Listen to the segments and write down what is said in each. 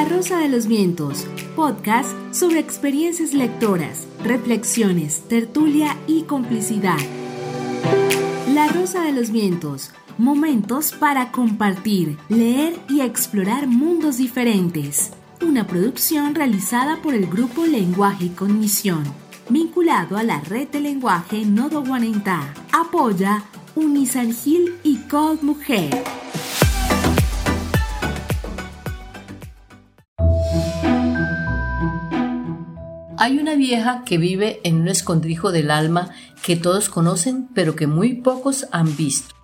La Rosa de los Vientos, podcast sobre experiencias lectoras, reflexiones, tertulia y complicidad. La Rosa de los Vientos, momentos para compartir, leer y explorar mundos diferentes. Una producción realizada por el grupo Lenguaje y Cognición, vinculado a la red de lenguaje Nodo Guanentá. Apoya Unisangil y Code Mujer. Hay una vieja que vive en un escondrijo del alma que todos conocen pero que muy pocos han visto.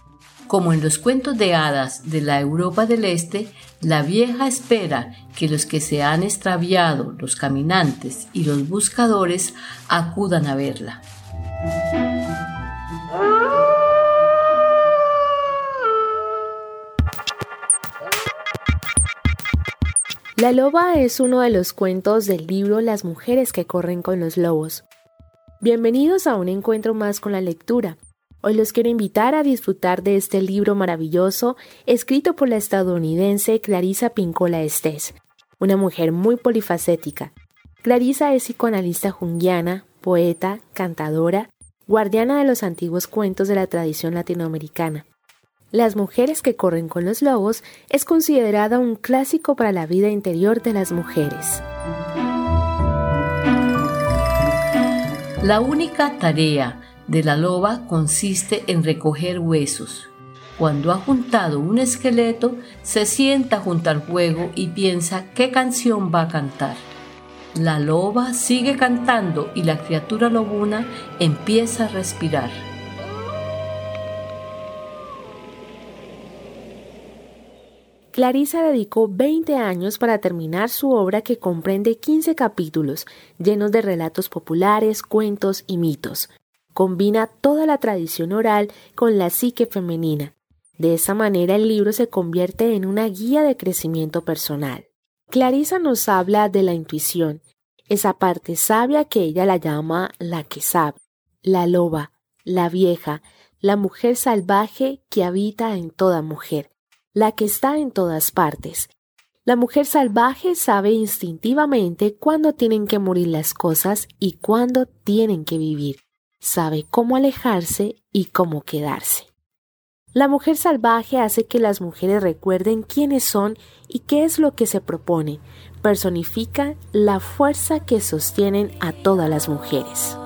Como en los cuentos de hadas de la Europa del Este, la vieja espera que los que se han extraviado, los caminantes y los buscadores, acudan a verla. La loba es uno de los cuentos del libro Las mujeres que corren con los lobos. Bienvenidos a un encuentro más con la lectura. Hoy los quiero invitar a disfrutar de este libro maravilloso escrito por la estadounidense Clarissa Pincola Estés, una mujer muy polifacética. Clarissa es psicoanalista junguiana, poeta, cantadora, guardiana de los antiguos cuentos de la tradición latinoamericana. Las mujeres que corren con los lobos es considerada un clásico para la vida interior de las mujeres. La única tarea de la loba consiste en recoger huesos. Cuando ha juntado un esqueleto, se sienta junto al fuego y piensa qué canción va a cantar. La loba sigue cantando y la criatura lobuna empieza a respirar. Clarisa dedicó 20 años para terminar su obra que comprende 15 capítulos, llenos de relatos populares, cuentos y mitos. Combina toda la tradición oral con la psique femenina. De esa manera el libro se convierte en una guía de crecimiento personal. Clarisa nos habla de la intuición, esa parte sabia que ella la llama la que sabe, la loba, la vieja, la mujer salvaje que habita en toda mujer la que está en todas partes. La mujer salvaje sabe instintivamente cuándo tienen que morir las cosas y cuándo tienen que vivir. Sabe cómo alejarse y cómo quedarse. La mujer salvaje hace que las mujeres recuerden quiénes son y qué es lo que se propone. Personifica la fuerza que sostienen a todas las mujeres.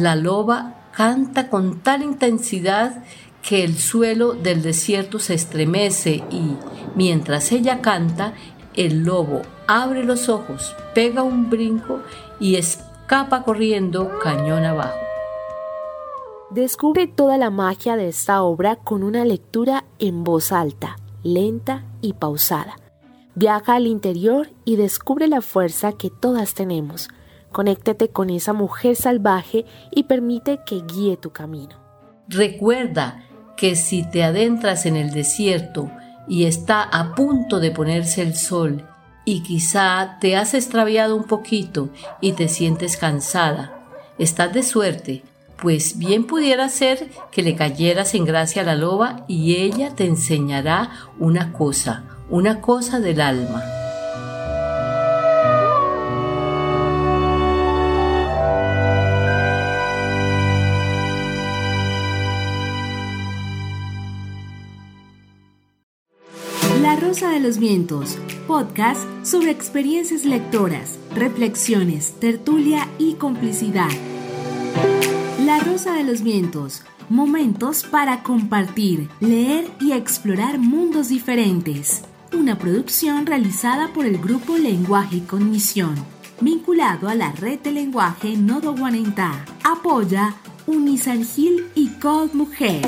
La loba canta con tal intensidad que el suelo del desierto se estremece y, mientras ella canta, el lobo abre los ojos, pega un brinco y escapa corriendo cañón abajo. Descubre toda la magia de esta obra con una lectura en voz alta, lenta y pausada. Viaja al interior y descubre la fuerza que todas tenemos. Conéctate con esa mujer salvaje y permite que guíe tu camino. Recuerda que si te adentras en el desierto y está a punto de ponerse el sol y quizá te has extraviado un poquito y te sientes cansada, estás de suerte, pues bien pudiera ser que le cayeras en gracia a la loba y ella te enseñará una cosa, una cosa del alma. Rosa de los Vientos, podcast sobre experiencias lectoras, reflexiones, tertulia y complicidad. La Rosa de los Vientos, momentos para compartir, leer y explorar mundos diferentes. Una producción realizada por el grupo Lenguaje y Cognición, vinculado a la red de lenguaje Nodo Guanentá. Apoya Unisangil y Code Mujer.